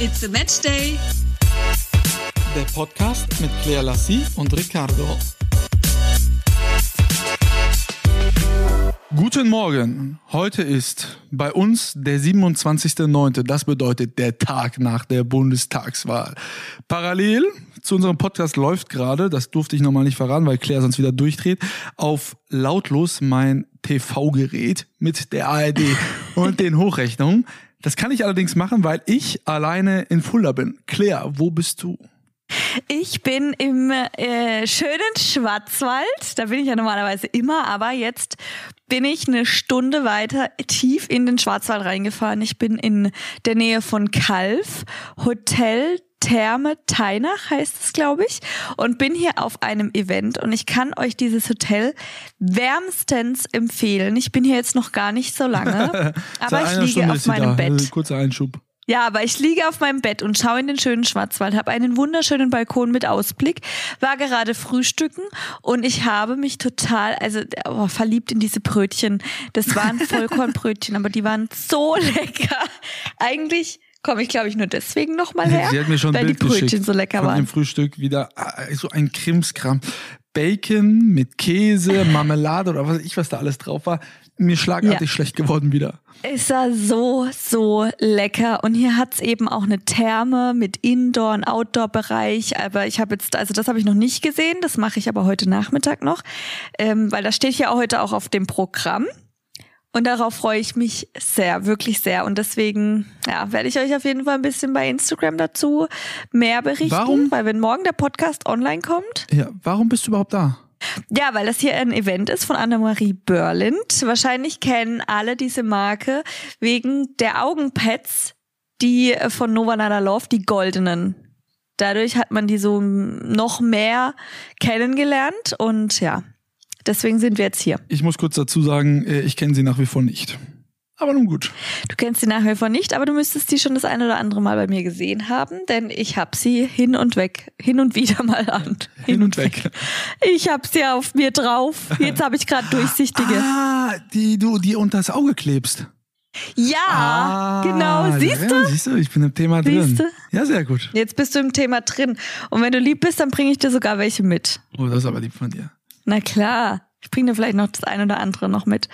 It's a Match Day. Der Podcast mit Claire Lassie und Ricardo. Guten Morgen. Heute ist bei uns der 27.09. Das bedeutet der Tag nach der Bundestagswahl. Parallel zu unserem Podcast läuft gerade, das durfte ich nochmal nicht verraten, weil Claire sonst wieder durchdreht, auf lautlos mein TV-Gerät mit der ARD und den Hochrechnungen. Das kann ich allerdings machen, weil ich alleine in Fulda bin. Claire, wo bist du? Ich bin im äh, schönen Schwarzwald. Da bin ich ja normalerweise immer, aber jetzt bin ich eine Stunde weiter tief in den Schwarzwald reingefahren. Ich bin in der Nähe von Kalf, Hotel Therme Teinach heißt es, glaube ich, und bin hier auf einem Event und ich kann euch dieses Hotel wärmstens empfehlen. Ich bin hier jetzt noch gar nicht so lange, aber ich liege Stunde auf meinem Bett. Also, kurzer Einschub. Ja, aber ich liege auf meinem Bett und schaue in den schönen Schwarzwald, habe einen wunderschönen Balkon mit Ausblick, war gerade frühstücken und ich habe mich total, also oh, verliebt in diese Brötchen. Das waren Vollkornbrötchen, aber die waren so lecker. Eigentlich komme ich, glaube ich, nur deswegen nochmal her, Sie hat mir schon ein weil Bild die Brötchen geschickt so lecker waren. dem Frühstück wieder ah, so ein Krimskram. Bacon mit Käse, Marmelade oder was weiß ich, was da alles drauf war. Mir schlagartig Ja. schlecht geworden wieder. Es war so, so lecker. Und hier hat's eben auch eine Therme mit Indoor- und Outdoor-Bereich. Aber ich habe jetzt, also das habe ich noch nicht gesehen, das mache ich aber heute Nachmittag noch, ähm, weil das steht ja heute auch auf dem Programm. Und darauf freue ich mich sehr, wirklich sehr. Und deswegen ja, werde ich euch auf jeden Fall ein bisschen bei Instagram dazu mehr berichten. Warum? Weil wenn morgen der Podcast online kommt, Ja, warum bist du überhaupt da? ja, weil das hier ein Event ist von Annemarie Börlind. Wahrscheinlich kennen alle diese Marke wegen der Augenpads, die äh, von Nova Nada Love, die goldenen. Dadurch hat man die so noch mehr kennengelernt und ja, deswegen sind wir jetzt hier. Ich muss kurz dazu sagen, äh, ich kenne sie nach wie vor nicht. Aber nun gut. Du kennst sie nach wie vor nicht, aber du müsstest sie schon das ein oder andere Mal bei mir gesehen haben, denn ich habe sie hin und weg, hin und wieder mal an. Hin und weg. Ich habe sie auf mir drauf. Jetzt habe ich gerade durchsichtige. Ah, die du die unter das Auge klebst. Ja, genau. Siehst ja, du? Siehst du, ich bin im Thema drin. Siehst du? Ja, sehr gut. Jetzt bist du im Thema drin. Und wenn du lieb bist, dann bringe ich dir sogar welche mit. Oh, das ist aber lieb von dir. Na klar. Ich bringe dir vielleicht noch das ein oder andere noch mit.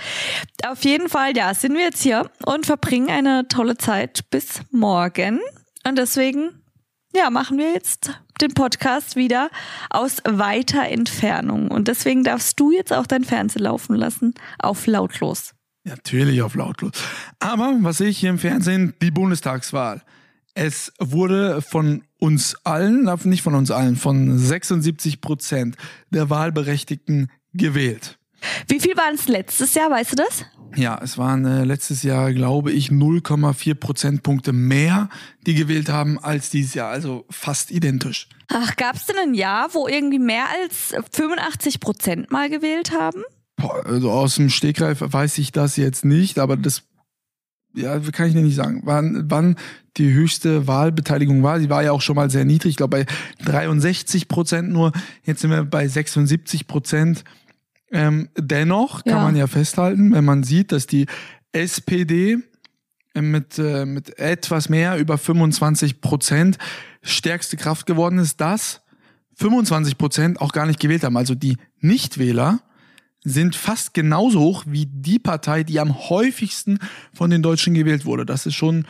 Auf jeden Fall, ja, sind wir jetzt hier und verbringen eine tolle Zeit bis morgen. Und deswegen, ja, machen wir jetzt den Podcast wieder aus weiter Entfernung. Und deswegen darfst du jetzt auch dein Fernsehen laufen lassen auf lautlos. Natürlich auf lautlos. Aber was sehe ich hier im Fernsehen? Die Bundestagswahl. Es wurde von uns allen, nicht von uns allen, von 76 Prozent der Wahlberechtigten gewählt. Wie viel waren es letztes Jahr, weißt du das? Ja, es waren äh, letztes Jahr, glaube ich, 0,4 Prozentpunkte mehr, die gewählt haben als dieses Jahr. Also fast identisch. Ach, gab es denn ein Jahr, wo irgendwie mehr als 85 Prozent mal gewählt haben? Boah, also aus dem Stegreif weiß ich das jetzt nicht, aber das ja, kann ich dir nicht sagen, wann, wann die höchste Wahlbeteiligung war. Sie war ja auch schon mal sehr niedrig, ich glaube bei 63 Prozent nur. Jetzt sind wir bei 76 Prozent. Ähm, dennoch kann Ja. man ja festhalten, wenn man sieht, dass die SPD mit, äh, mit etwas mehr über 25 Prozent stärkste Kraft geworden ist, dass 25 Prozent auch gar nicht gewählt haben. Also die Nichtwähler sind fast genauso hoch wie die Partei, die am häufigsten von den Deutschen gewählt wurde. Das ist schon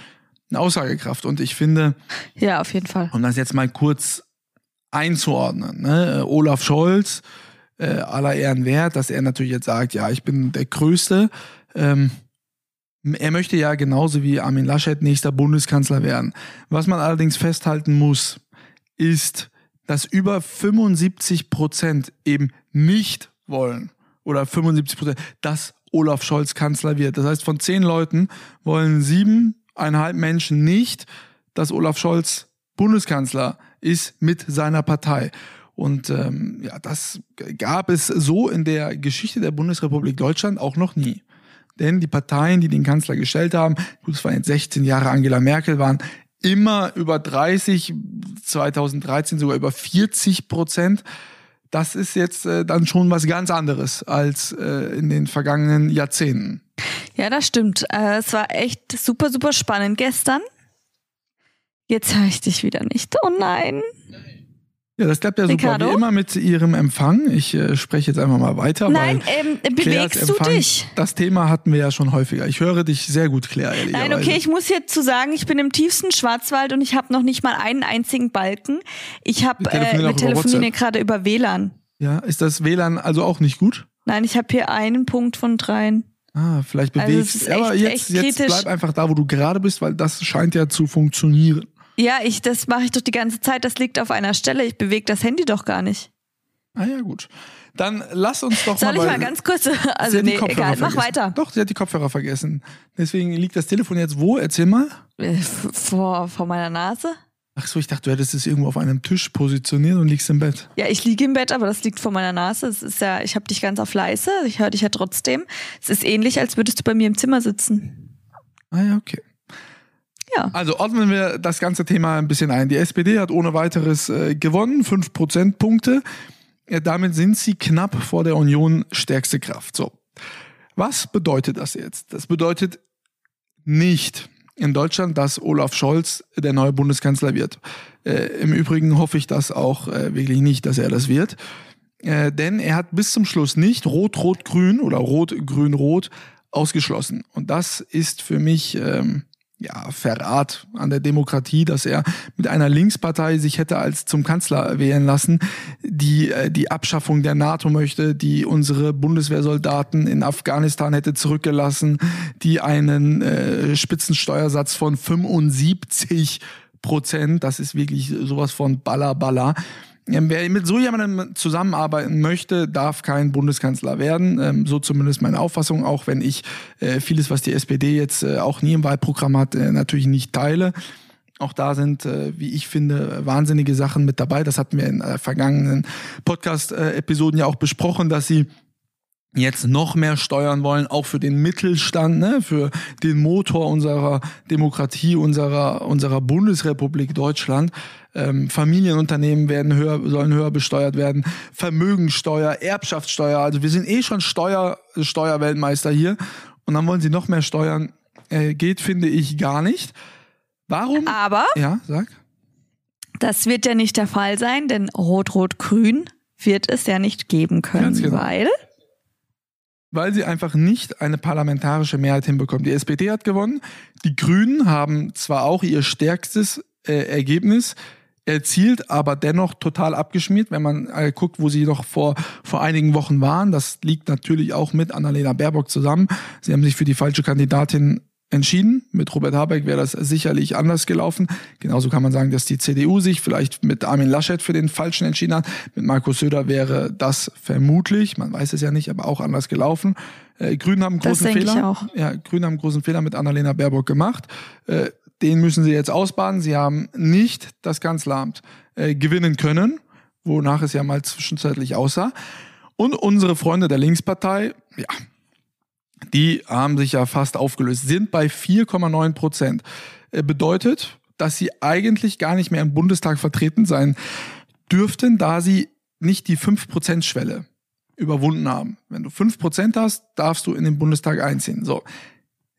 eine Aussagekraft. Und ich finde, Ja, auf jeden Fall. um das jetzt mal kurz einzuordnen, ne? äh, Olaf Scholz, äh, aller Ehren wert, dass er natürlich jetzt sagt, ja, ich bin der Größte. Ähm, er möchte ja genauso wie Armin Laschet nächster Bundeskanzler werden. Was man allerdings festhalten muss, ist, dass über 75 Prozent eben nicht wollen oder 75 Prozent, dass Olaf Scholz Kanzler wird. Das heißt, von zehn Leuten wollen siebeneinhalb Menschen nicht, dass Olaf Scholz Bundeskanzler ist mit seiner Partei. Und ähm, ja, das gab es so in der Geschichte der Bundesrepublik Deutschland auch noch nie. Denn die Parteien, die den Kanzler gestellt haben, gut, es waren jetzt 16 Jahre Angela Merkel, waren immer über 30, 2013 sogar über 40 Prozent. Das ist jetzt äh, dann schon was ganz anderes als äh, in den vergangenen Jahrzehnten. Ja, das stimmt. Äh, es war echt super, super spannend gestern. Jetzt höre ich dich wieder nicht. Oh nein. Ja, das klappt ja Ricardo? super wie immer mit Ihrem Empfang. Ich äh, spreche jetzt einfach mal weiter. Nein, ähm, bewegst Empfang, du dich? Das Thema hatten wir ja schon häufiger. Ich höre dich sehr gut, Claire. Nein, okay, ich muss jetzt zu sagen, ich bin im tiefsten Schwarzwald und ich habe noch nicht mal einen einzigen Balken. Ich habe, äh, wir telefonieren hier gerade über WLAN. Ja, ist das WLAN also auch nicht gut? Nein, ich habe hier einen Punkt von dreien. Ah, vielleicht also bewegst. Also aber jetzt, jetzt bleib einfach da, wo du gerade bist, weil das scheint ja zu funktionieren. Ja, ich, das mache ich doch die ganze Zeit. Das liegt auf einer Stelle. Ich bewege das Handy doch gar nicht. Ah ja, gut. Dann lass uns doch Soll mal. Soll ich mal ganz kurz. Also, nee, egal, mach weiter. Doch, sie hat die Kopfhörer vergessen. Deswegen liegt das Telefon jetzt wo? Erzähl mal. Äh, vor, vor meiner Nase. Ach so, ich dachte, du hättest es irgendwo auf einem Tisch positioniert und liegst im Bett. Ja, ich liege im Bett, aber das liegt vor meiner Nase. Es ist ja, ich habe dich ganz auf leise. Ich höre dich ja trotzdem. Es ist ähnlich, als würdest du bei mir im Zimmer sitzen. Ah ja, okay. Ja. Also ordnen wir das ganze Thema ein bisschen ein. Die SPD hat ohne weiteres äh, gewonnen, fünf Prozentpunkte. Ja, damit sind sie knapp vor der Union stärkste Kraft. So. Was bedeutet das jetzt? Das bedeutet nicht in Deutschland, dass Olaf Scholz der neue Bundeskanzler wird. Äh, Im Übrigen hoffe ich das auch äh, wirklich nicht, dass er das wird. Äh, denn er hat bis zum Schluss nicht Rot-Rot-Grün oder Rot-Grün-Rot ausgeschlossen. Und das ist für mich ähm, ja, Verrat an der Demokratie, dass er mit einer Linkspartei sich hätte als zum Kanzler wählen lassen, die äh, die Abschaffung der NATO möchte, die unsere Bundeswehrsoldaten in Afghanistan hätte zurückgelassen, die einen äh, Spitzensteuersatz von 75 Prozent, das ist wirklich sowas von Baller Baller, Wer mit so jemandem zusammenarbeiten möchte, darf kein Bundeskanzler werden. Ähm, so zumindest meine Auffassung, auch wenn ich äh, vieles, was die SPD jetzt äh, auch nie im Wahlprogramm hat, äh, natürlich nicht teile. Auch da sind, wie ich finde, wahnsinnige Sachen mit dabei. Das hatten wir in vergangenen Podcast-Episoden ja auch besprochen, dass sie jetzt noch mehr steuern wollen, auch für den Mittelstand, ne, für den Motor unserer Demokratie, unserer, unserer Bundesrepublik Deutschland. Ähm, Familienunternehmen werden höher, sollen höher besteuert werden, Vermögensteuer, Erbschaftssteuer, also wir sind eh schon Steuer, Steuerweltmeister hier und dann wollen sie noch mehr steuern. Äh, geht, finde ich, gar nicht. Warum? Aber. Ja, sag. Das wird ja nicht der Fall sein, denn Rot-Rot-Grün wird es ja nicht geben können, genau. weil weil sie einfach nicht eine parlamentarische Mehrheit hinbekommen. Die SPD hat gewonnen, die Grünen haben zwar auch ihr stärkstes äh, Ergebnis erzielt, aber dennoch total abgeschmiert, wenn man äh, guckt, wo sie noch vor, vor einigen Wochen waren. Das liegt natürlich auch mit Annalena Baerbock zusammen. Sie haben sich für die falsche Kandidatin entschieden. Mit Robert Habeck wäre das sicherlich anders gelaufen. Genauso kann man sagen, dass die CDU sich vielleicht mit Armin Laschet für den Falschen entschieden hat. Mit Markus Söder wäre das vermutlich, man weiß es ja nicht, aber auch anders gelaufen. Äh, Grünen haben einen großen Fehler. Ja, Grünen haben einen großen Fehler mit Annalena Baerbock gemacht. Äh, den müssen sie jetzt ausbaden. Sie haben nicht das Kanzleramt äh, gewinnen können, wonach es ja mal zwischenzeitlich aussah. Und unsere Freunde der Linkspartei, ja, die haben sich ja fast aufgelöst, sind bei 4,9 Prozent. Äh, bedeutet, dass sie eigentlich gar nicht mehr im Bundestag vertreten sein dürften, da sie nicht die 5%-Schwelle überwunden haben. Wenn du 5% hast, darfst du in den Bundestag einziehen. So.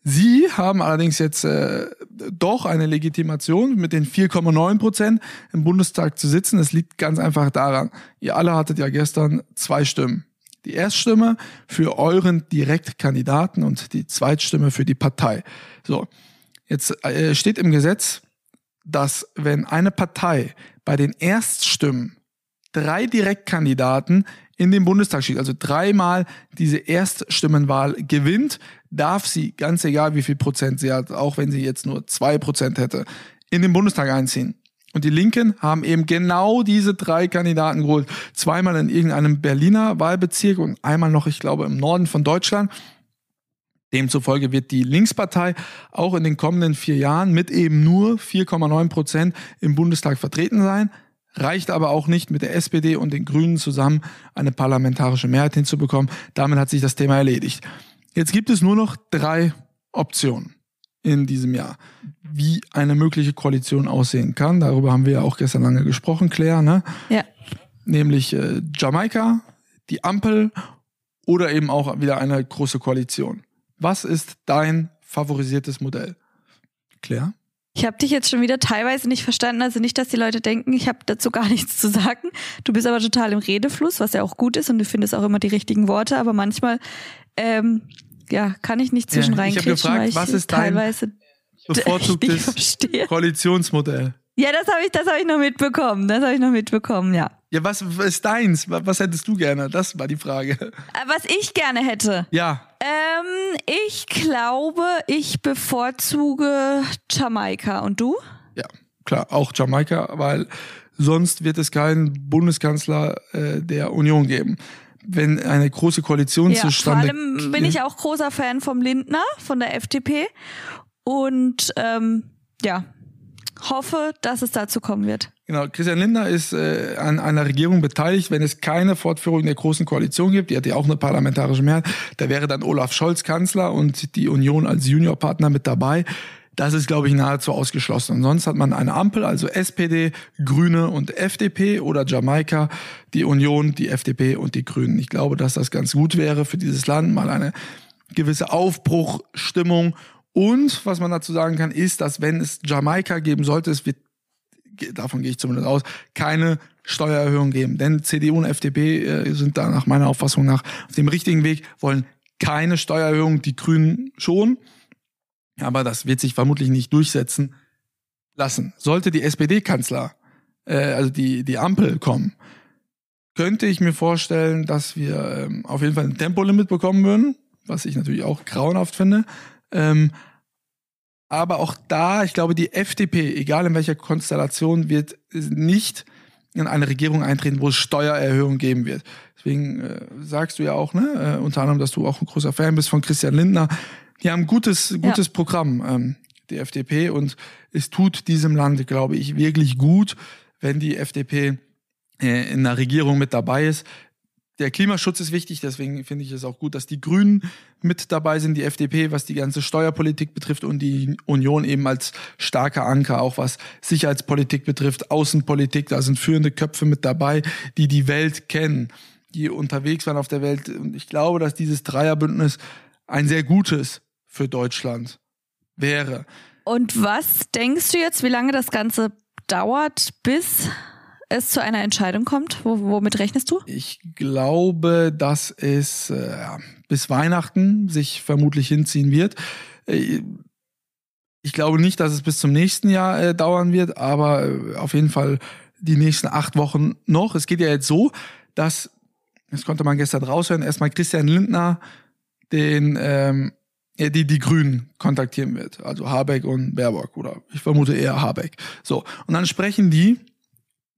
Sie haben allerdings jetzt äh, doch eine Legitimation mit den 4,9 Prozent im Bundestag zu sitzen. Es liegt ganz einfach daran, ihr alle hattet ja gestern zwei Stimmen. Die Erststimme für euren Direktkandidaten und die Zweitstimme für die Partei. So, jetzt äh, steht im Gesetz, dass wenn eine Partei bei den Erststimmen drei Direktkandidaten in den Bundestag schickt, also dreimal diese Erststimmenwahl gewinnt, darf sie, ganz egal wie viel Prozent sie hat, auch wenn sie jetzt nur zwei Prozent hätte, in den Bundestag einziehen. Und die Linken haben eben genau diese drei Kandidaten geholt. Zweimal in irgendeinem Berliner Wahlbezirk und einmal noch, ich glaube, im Norden von Deutschland. Demzufolge wird die Linkspartei auch in den kommenden vier Jahren mit eben nur 4,9 Prozent im Bundestag vertreten sein. Reicht aber auch nicht, mit der SPD und den Grünen zusammen eine parlamentarische Mehrheit hinzubekommen. Damit hat sich das Thema erledigt. Jetzt gibt es nur noch drei Optionen in diesem Jahr, wie eine mögliche Koalition aussehen kann. Darüber haben wir ja auch gestern lange gesprochen, Claire, ne? Ja. Nämlich äh, Jamaika, die Ampel oder eben auch wieder eine große Koalition. Was ist dein favorisiertes Modell? Claire? Ich habe dich jetzt schon wieder teilweise nicht verstanden. Also nicht, dass die Leute denken, ich habe dazu gar nichts zu sagen. Du bist aber total im Redefluss, was ja auch gut ist und du findest auch immer die richtigen Worte. Aber manchmal ähm, ja, kann ich nicht zwischen ja, ich weil ich was ist teilweise bevorzugtes Koalitionsmodell? Ja, das habe ich, das habe ich noch mitbekommen. Das habe ich noch mitbekommen, ja. Ja, was ist deins? Was hättest du gerne? Das war die Frage. Äh, was ich gerne hätte. Ja. Ähm, ich glaube, ich bevorzuge Jamaika. Und du? Ja, klar, auch Jamaika, weil sonst wird es keinen Bundeskanzler äh, der Union geben. Wenn eine große Koalition ja, zustande. Vor allem bin ich auch großer Fan vom Lindner, von der FDP. Und ähm, ja, hoffe, dass es dazu kommen wird. Genau, Christian Lindner ist äh, an einer Regierung beteiligt, wenn es keine Fortführung der großen Koalition gibt, die hat ja auch eine parlamentarische Mehrheit, da wäre dann Olaf Scholz Kanzler und die Union als Juniorpartner mit dabei. Das ist, glaube ich, nahezu ausgeschlossen. Und sonst hat man eine Ampel, also SPD, Grüne und FDP oder Jamaika, die Union, die FDP und die Grünen. Ich glaube, dass das ganz gut wäre für dieses Land, mal eine gewisse Aufbruchstimmung und was man dazu sagen kann, ist, dass wenn es Jamaika geben sollte, es wird, davon gehe ich zumindest aus, keine Steuererhöhung geben. Denn CDU und FDP äh, sind da nach meiner Auffassung nach auf dem richtigen Weg, wollen keine Steuererhöhung, die Grünen schon. Aber das wird sich vermutlich nicht durchsetzen lassen. Sollte die SPD-Kanzler, äh, also die, die Ampel kommen, könnte ich mir vorstellen, dass wir ähm, auf jeden Fall ein Tempolimit bekommen würden, was ich natürlich auch grauenhaft finde. Ähm, aber auch da, ich glaube, die FDP, egal in welcher Konstellation, wird nicht in eine Regierung eintreten, wo es Steuererhöhungen geben wird. Deswegen äh, sagst du ja auch, ne, äh, unter anderem, dass du auch ein großer Fan bist von Christian Lindner. Die haben ein gutes, gutes ja. Programm, ähm, die FDP, und es tut diesem Land, glaube ich, wirklich gut, wenn die FDP äh, in einer Regierung mit dabei ist der Klimaschutz ist wichtig, deswegen finde ich es auch gut, dass die Grünen mit dabei sind, die FDP, was die ganze Steuerpolitik betrifft und die Union eben als starker Anker, auch was Sicherheitspolitik betrifft, Außenpolitik, da sind führende Köpfe mit dabei, die die Welt kennen, die unterwegs waren auf der Welt. Und ich glaube, dass dieses Dreierbündnis ein sehr gutes für Deutschland wäre. Und was denkst du jetzt, wie lange das Ganze dauert, bis es zu einer Entscheidung kommt? W womit rechnest du? Ich glaube, dass es äh, bis Weihnachten sich vermutlich hinziehen wird. Äh, ich glaube nicht, dass es bis zum nächsten Jahr äh, dauern wird, aber äh, auf jeden Fall die nächsten acht Wochen noch. Es geht ja jetzt so, dass, das konnte man gestern raushören, erstmal Christian Lindner den ähm, die, die Grünen kontaktieren wird. Also Habeck und Baerbock oder ich vermute eher Habeck. So. Und dann sprechen die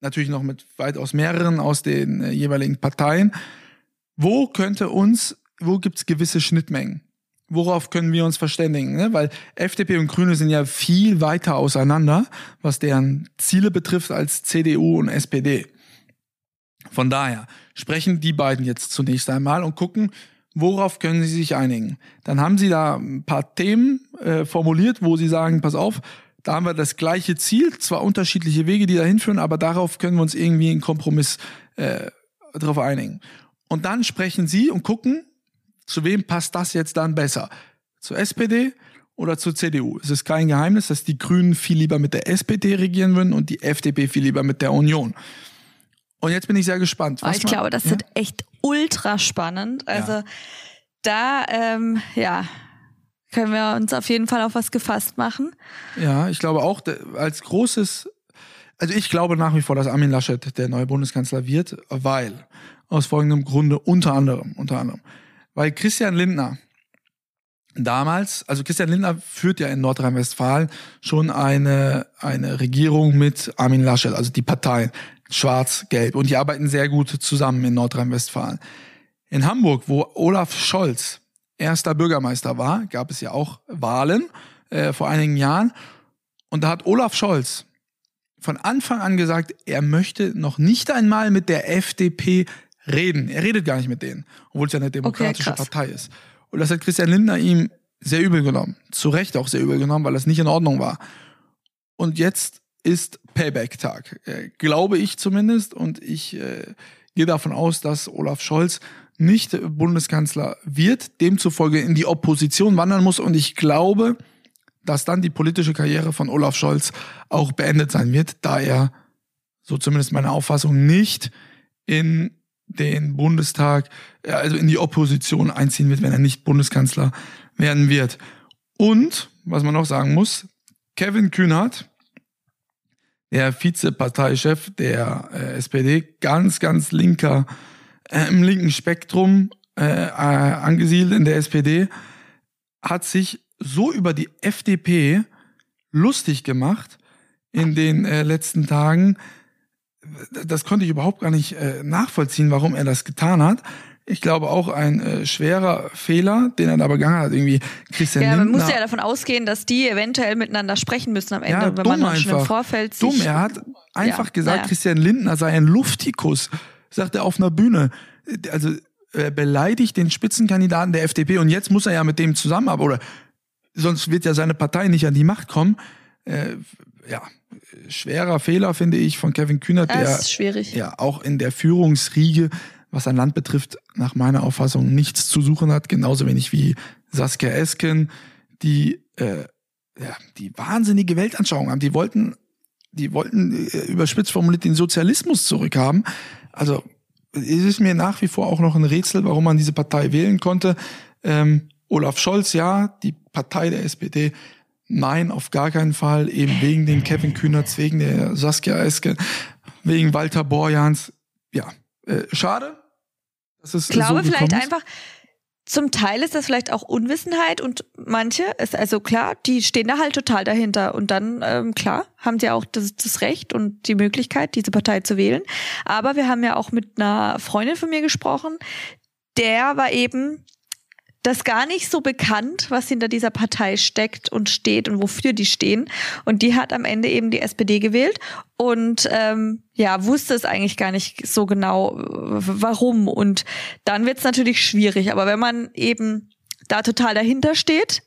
natürlich noch mit weitaus mehreren aus den äh, jeweiligen Parteien. Wo könnte uns, wo gibt's gewisse Schnittmengen? Worauf können wir uns verständigen? Ne? Weil FDP und Grüne sind ja viel weiter auseinander, was deren Ziele betrifft, als CDU und SPD. Von daher sprechen die beiden jetzt zunächst einmal und gucken, worauf können sie sich einigen. Dann haben sie da ein paar Themen äh, formuliert, wo sie sagen, pass auf, da haben wir das gleiche Ziel, zwar unterschiedliche Wege, die dahin führen, aber darauf können wir uns irgendwie einen Kompromiss äh, darauf einigen. Und dann sprechen sie und gucken, zu wem passt das jetzt dann besser? Zur SPD oder zur CDU? Es ist kein Geheimnis, dass die Grünen viel lieber mit der SPD regieren würden und die FDP viel lieber mit der Union. Und jetzt bin ich sehr gespannt. Was ich man, glaube, das ja? wird echt ultra spannend. Also ja. da, ähm, ja, können wir uns auf jeden Fall auf was gefasst machen. Ja, ich glaube auch, als großes, also ich glaube nach wie vor, dass Armin Laschet der neue Bundeskanzler wird, weil, aus folgendem Grunde, unter anderem, unter anderem, weil Christian Lindner damals, also Christian Lindner führt ja in Nordrhein-Westfalen schon eine, eine Regierung mit Armin Laschet, also die Parteien, schwarz-gelb, und die arbeiten sehr gut zusammen in Nordrhein-Westfalen. In Hamburg, wo Olaf Scholz erster Bürgermeister war, gab es ja auch Wahlen äh, vor einigen Jahren. Und da hat Olaf Scholz von Anfang an gesagt, er möchte noch nicht einmal mit der FDP reden. Er redet gar nicht mit denen, obwohl es ja eine demokratische okay, Partei ist. Und das hat Christian Lindner ihm sehr übel genommen. Zu Recht auch sehr übel genommen, weil das nicht in Ordnung war. Und jetzt ist Payback-Tag, äh, glaube ich zumindest. Und ich äh, gehe davon aus, dass Olaf Scholz nicht Bundeskanzler wird, demzufolge in die Opposition wandern muss. Und ich glaube, dass dann die politische Karriere von Olaf Scholz auch beendet sein wird, da er, so zumindest meine Auffassung, nicht in den Bundestag, äh, also in die Opposition einziehen wird, wenn er nicht Bundeskanzler werden wird. Und, was man noch sagen muss, Kevin Kühnert, der Vizeparteichef der äh, SPD, ganz, ganz linker, äh, im linken Spektrum äh, äh, angesiedelt in der SPD, hat sich so über die FDP lustig gemacht in den äh, letzten Tagen. Das konnte ich überhaupt gar nicht äh, nachvollziehen, warum er das getan hat. Ich glaube auch ein äh, schwerer Fehler, den er da begangen hat. Irgendwie Christian Ja, man Lindner. muss ja davon ausgehen, dass die eventuell miteinander sprechen müssen am Ende, Ja, wenn dumm man schon im einfach. Vorfeld sich Dumm, er hat einfach Ja, gesagt, naja. Christian Lindner sei ein Luftikus, sagt er auf einer Bühne. Also er beleidigt den Spitzenkandidaten der FDP und jetzt muss er ja mit dem zusammenarbeiten, oder sonst wird ja seine Partei nicht an die Macht kommen. Äh, ja, schwerer Fehler, finde ich, von Kevin Kühnert, Das der ist schwierig. ja auch in der Führungsriege, was sein Land betrifft, nach meiner Auffassung nichts zu suchen hat, genauso wenig wie Saskia Esken, die äh, ja, die wahnsinnige Weltanschauung haben. Die wollten, die wollten äh, überspitzt formuliert den Sozialismus zurückhaben. Also es ist mir nach wie vor auch noch ein Rätsel, warum man diese Partei wählen konnte. Ähm, Olaf Scholz, ja, die Partei der SPD, nein, auf gar keinen Fall, eben wegen den Kevin Kühnerts, wegen der Saskia Esken, wegen Walter Borjans. Ja, äh, schade. dass es Ich glaube so vielleicht ist. einfach, zum Teil ist das vielleicht auch Unwissenheit und manche, ist also klar, die stehen da halt total dahinter und dann, ähm, klar, haben sie auch das, das Recht und die Möglichkeit, diese Partei zu wählen. Aber wir haben ja auch mit einer Freundin von mir gesprochen, der war eben das gar nicht so bekannt, was hinter dieser Partei steckt und steht und wofür die stehen. Und die hat am Ende eben die SPD gewählt und ähm, ja, wusste es eigentlich gar nicht so genau, warum. Und dann wird es natürlich schwierig. Aber wenn man eben da total dahinter steht,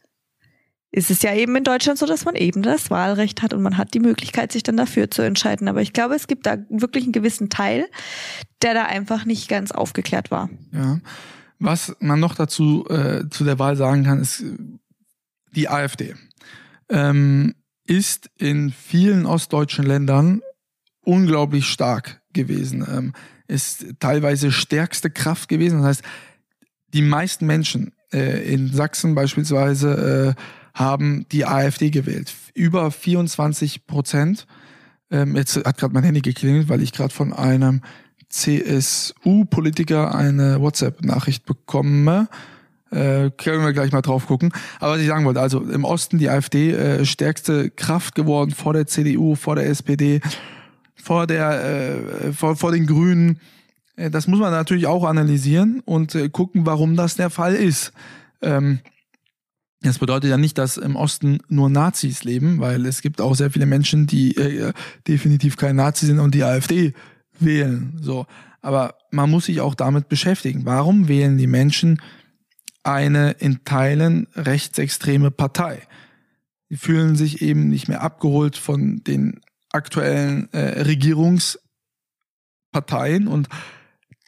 ist es ja eben in Deutschland so, dass man eben das Wahlrecht hat und man hat die Möglichkeit, sich dann dafür zu entscheiden. Aber ich glaube, es gibt da wirklich einen gewissen Teil, der da einfach nicht ganz aufgeklärt war. Ja. Was man noch dazu äh, zu der Wahl sagen kann, ist die AfD. Ähm, ist in vielen ostdeutschen Ländern unglaublich stark gewesen. Ähm, ist teilweise stärkste Kraft gewesen. Das heißt, die meisten Menschen äh, in Sachsen beispielsweise äh, haben die AfD gewählt. Über 24 Prozent. Ähm, jetzt hat gerade mein Handy geklingelt, weil ich gerade von einem CSU-Politiker eine WhatsApp-Nachricht bekomme. Äh, können wir gleich mal drauf gucken. Aber was ich sagen wollte, also im Osten die AfD äh, stärkste Kraft geworden vor der CDU, vor der SPD, vor der, äh, vor, vor den Grünen. Äh, Das muss man natürlich auch analysieren und äh, gucken, warum das der Fall ist. Ähm, das bedeutet ja nicht, dass im Osten nur Nazis leben, weil es gibt auch sehr viele Menschen, die äh, definitiv kein Nazi sind und die AfD wählen. So, aber man muss sich auch damit beschäftigen. Warum wählen die Menschen eine in Teilen rechtsextreme Partei? Die fühlen sich eben nicht mehr abgeholt von den aktuellen äh, Regierungsparteien und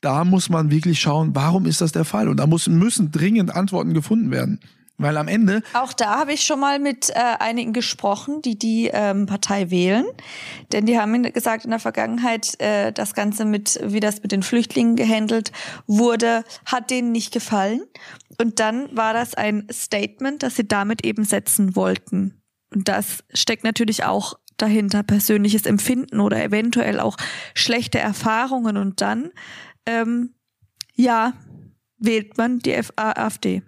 da muss man wirklich schauen, warum ist das der Fall? Und da muss, müssen dringend Antworten gefunden werden. Weil am Ende Auch da habe ich schon mal mit äh, einigen gesprochen, die die ähm, Partei wählen. Denn die haben gesagt in der Vergangenheit, äh, das Ganze mit, wie das mit den Flüchtlingen gehandelt wurde, hat denen nicht gefallen. Und dann war das ein Statement, das sie damit eben setzen wollten. Und das steckt natürlich auch dahinter, persönliches Empfinden oder eventuell auch schlechte Erfahrungen. Und dann, ähm, ja, wählt man die AfD.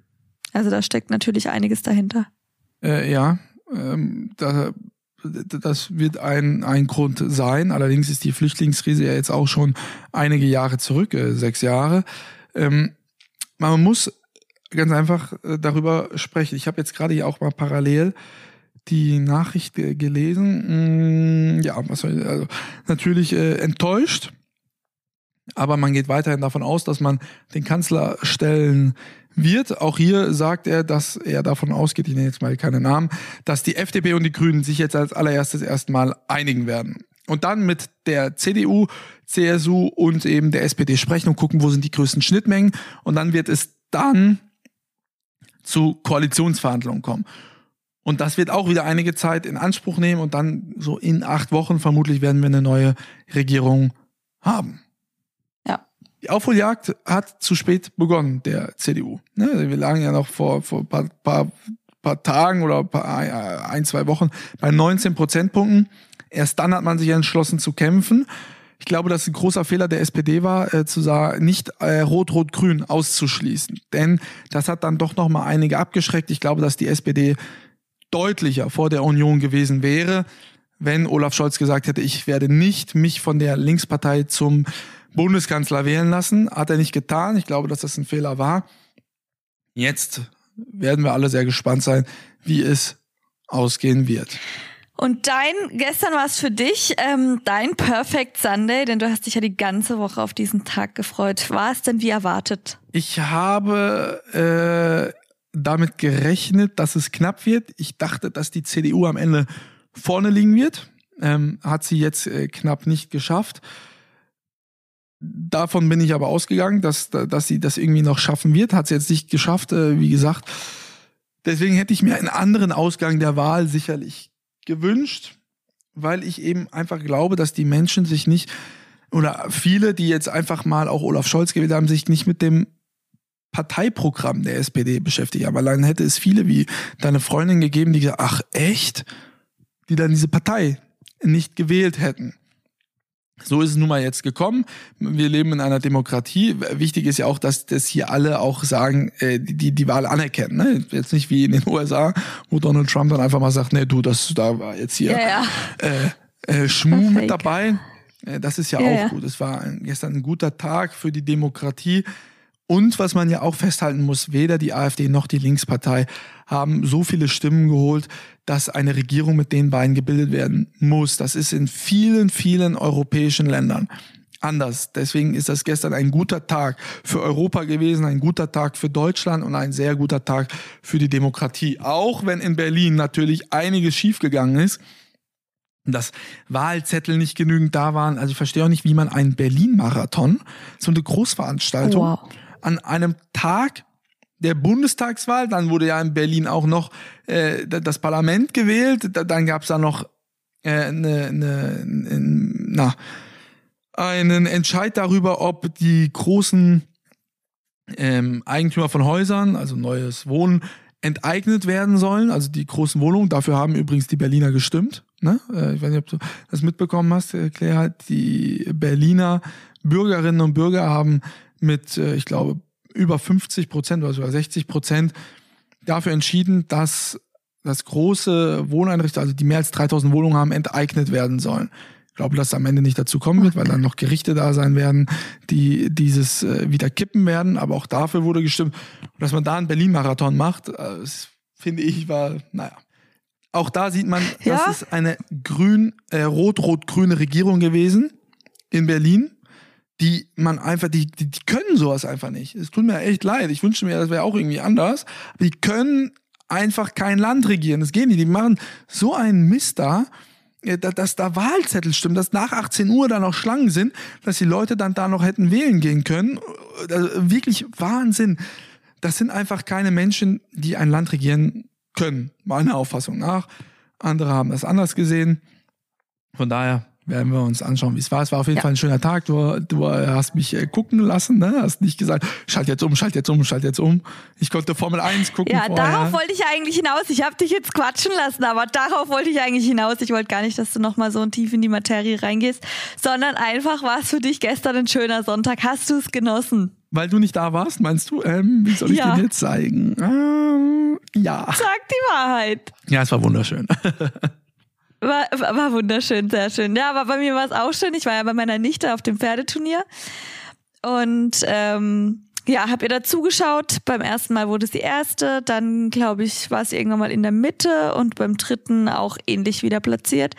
Also da steckt natürlich einiges dahinter. Äh, ja, ähm, da, das wird ein, ein Grund sein. Allerdings ist die Flüchtlingskrise ja jetzt auch schon einige Jahre zurück, äh, sechs Jahre. Ähm, man muss ganz einfach äh, darüber sprechen. Ich habe jetzt gerade hier auch mal parallel die Nachricht äh, gelesen. Mm, ja, was soll ich, also natürlich äh, enttäuscht. Aber man geht weiterhin davon aus, dass man den Kanzler stellen wird. Auch hier sagt er, dass er davon ausgeht, ich nenne jetzt mal keine Namen, dass die FDP und die Grünen sich jetzt als allererstes erstmal einigen werden. Und dann mit der CDU, CSU und eben der SPD sprechen und gucken, wo sind die größten Schnittmengen. Und dann wird es dann zu Koalitionsverhandlungen kommen. Und das wird auch wieder einige Zeit in Anspruch nehmen und dann so in acht Wochen vermutlich werden wir eine neue Regierung haben. Die Aufholjagd hat zu spät begonnen, der CDU. Ne, wir lagen ja noch vor, vor ein paar, paar, paar Tagen oder paar, ein, zwei Wochen bei 19 Prozentpunkten. Erst dann hat man sich entschlossen zu kämpfen. Ich glaube, dass ein großer Fehler der SPD war, äh, zu sagen, nicht äh, Rot-Rot-Grün auszuschließen. Denn das hat dann doch noch mal einige abgeschreckt. Ich glaube, dass die SPD deutlicher vor der Union gewesen wäre, wenn Olaf Scholz gesagt hätte, ich werde nicht mich von der Linkspartei zum Bundeskanzler wählen lassen. Hat er nicht getan. Ich glaube, dass das ein Fehler war. Jetzt werden wir alle sehr gespannt sein, wie es ausgehen wird. Und dein, gestern war es für dich ähm, dein Perfect Sunday, denn du hast dich ja die ganze Woche auf diesen Tag gefreut. War es denn wie erwartet? Ich habe äh, damit gerechnet, dass es knapp wird. Ich dachte, dass die CDU am Ende vorne liegen wird. Ähm, hat sie jetzt äh, knapp nicht geschafft. Davon bin ich aber ausgegangen, dass, dass sie das irgendwie noch schaffen wird. Hat sie jetzt nicht geschafft, äh, wie gesagt. Deswegen hätte ich mir einen anderen Ausgang der Wahl sicherlich gewünscht, weil ich eben einfach glaube, dass die Menschen sich nicht oder viele, die jetzt einfach mal auch Olaf Scholz gewählt haben, sich nicht mit dem Parteiprogramm der SPD beschäftigt haben. Allein hätte es viele wie deine Freundin gegeben, die gesagt, ach echt, die dann diese Partei nicht gewählt hätten. So ist es nun mal jetzt gekommen. Wir leben in einer Demokratie. Wichtig ist ja auch, dass das hier alle auch sagen, äh, die die Wahl anerkennen. Ne? Jetzt nicht wie in den USA, wo Donald Trump dann einfach mal sagt, nee, du, das da war jetzt hier ja, ja. Äh, äh, Schmu mit dabei. Äh, das ist ja, Ja, auch gut. Es war ein, gestern ein guter Tag für die Demokratie. Und was man ja auch festhalten muss, weder die AfD noch die Linkspartei haben so viele Stimmen geholt, dass eine Regierung mit den beiden gebildet werden muss. Das ist in vielen, vielen europäischen Ländern anders. Deswegen ist das gestern ein guter Tag für Europa gewesen, ein guter Tag für Deutschland und ein sehr guter Tag für die Demokratie. Auch wenn in Berlin natürlich einiges schiefgegangen ist dass Wahlzettel nicht genügend da waren. Also ich verstehe auch nicht, wie man einen Berlin-Marathon, so eine Großveranstaltung, Wow. An einem Tag der Bundestagswahl, dann wurde ja in Berlin auch noch äh, das Parlament gewählt, da, dann gab es da noch äh, ne, ne, na, einen Entscheid darüber, ob die großen ähm, Eigentümer von Häusern, also neues Wohnen, enteignet werden sollen, also die großen Wohnungen. Dafür haben übrigens die Berliner gestimmt. Ne? Äh, ich weiß nicht, ob du das mitbekommen hast, äh, Claire. Die Berliner Bürgerinnen und Bürger haben mit, äh, ich glaube, über 50 Prozent oder sogar 60 Prozent dafür entschieden, dass das große Wohneinrichtungen, also die mehr als 3000 Wohnungen haben, enteignet werden sollen. Ich glaube, dass es am Ende nicht dazu kommen wird, weil dann noch Gerichte da sein werden, die dieses äh, wieder kippen werden. Aber auch dafür wurde gestimmt. Dass man da einen Berlin-Marathon macht, äh, das finde ich, war, naja. Auch da sieht man, Ja. das ist eine grün, äh, rot-rot-grüne Regierung gewesen in Berlin, die man einfach, die, die, die können sowas einfach nicht. Es tut mir echt leid. Ich wünschte mir, das wäre auch irgendwie anders. Aber die können einfach kein Land regieren. Das geht nicht. Die machen so einen Mist da, äh, da- dass da Wahlzettel stimmen, dass nach 18 Uhr da noch Schlangen sind, dass die Leute dann da noch hätten wählen gehen können. Also wirklich Wahnsinn. Das sind einfach keine Menschen, die ein Land regieren können, meiner Auffassung nach. Andere haben das anders gesehen. Von daher werden wir uns anschauen, wie es war. Es war auf jeden Ja. Fall ein schöner Tag. Du, du hast mich äh, gucken lassen, ne? Hast nicht gesagt, schalt jetzt um, schalt jetzt um, schalt jetzt um. Ich konnte Formel 1 gucken Ja, vorher. darauf wollte ich eigentlich hinaus. Ich habe dich jetzt quatschen lassen, aber darauf wollte ich eigentlich hinaus. Ich wollte gar nicht, dass du nochmal so tief in die Materie reingehst, sondern einfach war es für dich gestern ein schöner Sonntag. Hast du es genossen? Weil du nicht da warst, meinst du? Ähm, wie soll ich Ja. dir jetzt zeigen? Ähm, ja. Sag die Wahrheit. Ja, es war wunderschön. War, war wunderschön, sehr schön. Ja, aber bei mir war es auch schön. Ich war ja bei meiner Nichte auf dem Pferdeturnier und ähm, ja, habe ihr da zugeschaut. Beim ersten Mal wurde sie erste, dann glaube ich, war sie irgendwann mal in der Mitte und beim dritten auch ähnlich wieder platziert.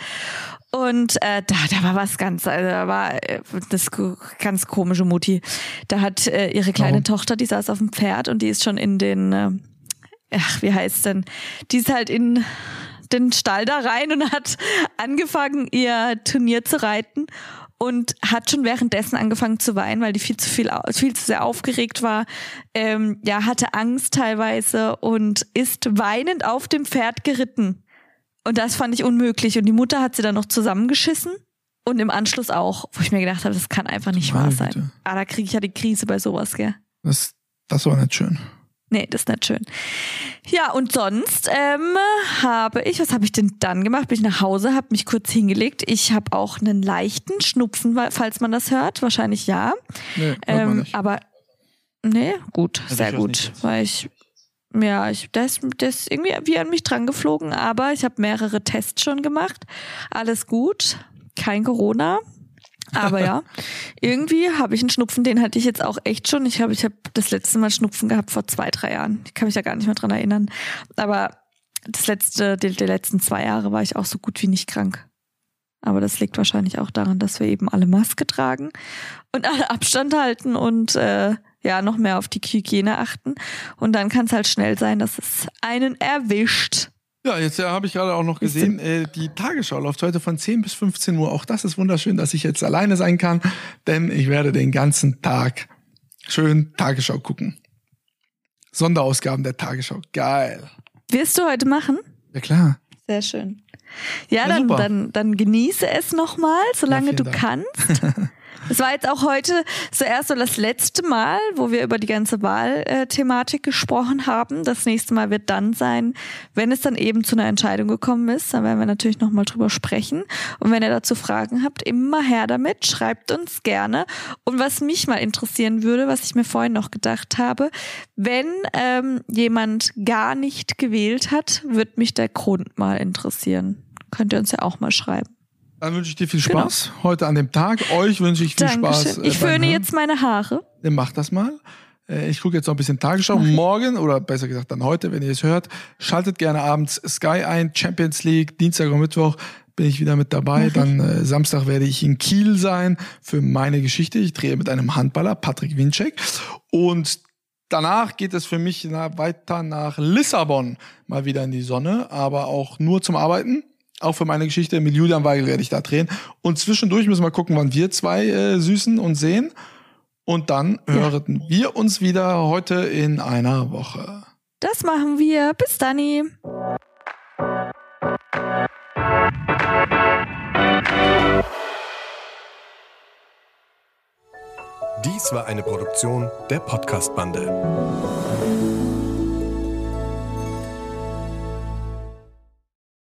Und äh, da, da war was ganz, also da war äh, das ganz komische Mutti. Da hat äh, ihre kleine Warum? Tochter, die saß auf dem Pferd und die ist schon in den, äh, ach, wie heißt denn? Die ist halt in den Stall da rein und hat angefangen, ihr Turnier zu reiten. und hat schon währenddessen angefangen zu weinen, weil die viel zu viel, viel zu sehr aufgeregt war. Ähm, ja, hatte Angst teilweise und ist weinend auf dem Pferd geritten. Und das fand ich unmöglich. Und die Mutter hat sie dann noch zusammengeschissen. Und im Anschluss auch, wo ich mir gedacht habe, das kann einfach nicht wahr sein. Bitte. Ah, da kriege ich ja die Krise bei sowas, gell? Das, das war nicht schön. Nee, das ist nicht schön. Ja, und sonst ähm, habe ich, was habe ich denn dann gemacht? Bin ich nach Hause, habe mich kurz hingelegt. Ich habe auch einen leichten Schnupfen, falls man das hört. Wahrscheinlich ja. Nee, ähm. Aber nee, gut, also sehr gut. Weil ich, ja, ich, das, das irgendwie wie an mich dran geflogen, aber ich habe mehrere Tests schon gemacht. Alles gut kein Corona. Aber ja, irgendwie habe ich einen Schnupfen, den hatte ich jetzt auch echt schon. Ich habe ich hab das letzte Mal Schnupfen gehabt vor zwei, drei Jahren. Ich kann mich da gar nicht mehr dran erinnern. Aber das letzte, die, die letzten zwei Jahre war ich auch so gut wie nicht krank. Aber das liegt wahrscheinlich auch daran, dass wir eben alle Maske tragen und alle Abstand halten und äh, ja, noch mehr auf die Hygiene achten. Und dann kann es halt schnell sein, dass es einen erwischt. Ja, jetzt ja, habe ich gerade auch noch gesehen, äh, die Tagesschau läuft heute von 10 bis 15 Uhr. Auch das ist wunderschön, dass ich jetzt alleine sein kann, denn ich werde den ganzen Tag schön Tagesschau gucken. Sonderausgaben der Tagesschau. Geil. Wirst du heute machen? Ja, klar. Sehr schön. Ja, ja dann, dann, dann genieße es nochmal, solange ja, du Dank. kannst. Es war jetzt auch heute zuerst so das letzte Mal, wo wir über die ganze Wahlthematik gesprochen haben. Das nächste Mal wird dann sein, wenn es dann eben zu einer Entscheidung gekommen ist. Dann werden wir natürlich nochmal drüber sprechen. Und wenn ihr dazu Fragen habt, immer her damit. Schreibt uns gerne. Und was mich mal interessieren würde, was ich mir vorhin noch gedacht habe, wenn ähm, jemand gar nicht gewählt hat, wird mich der Grund mal interessieren. Könnt ihr uns ja auch mal schreiben. Dann wünsche ich dir viel genau. Spaß genau. heute an dem Tag. Euch wünsche ich viel Dankeschön. Spaß. Äh, ich föhne jetzt meine Haare. Dann mach das mal. Äh, ich gucke jetzt noch ein bisschen Tagesschau. Morgen, oder besser gesagt dann heute, wenn ihr es hört, schaltet gerne abends Sky ein, Champions League, Dienstag und Mittwoch bin ich wieder mit dabei. Dann äh, Samstag werde ich in Kiel sein für meine Geschichte. Ich drehe mit einem Handballer, Patrick Winczek. Und danach geht es für mich weiter nach Lissabon, mal wieder in die Sonne, aber auch nur zum Arbeiten auch für meine Geschichte mit Julian Weigel werde ich da drehen. Und zwischendurch müssen wir gucken, wann wir zwei äh, süßen und sehen. Und dann ja. hören wir uns wieder heute in einer Woche. Das machen wir. Bis dann. Dies war eine Produktion der Podcast-Bande.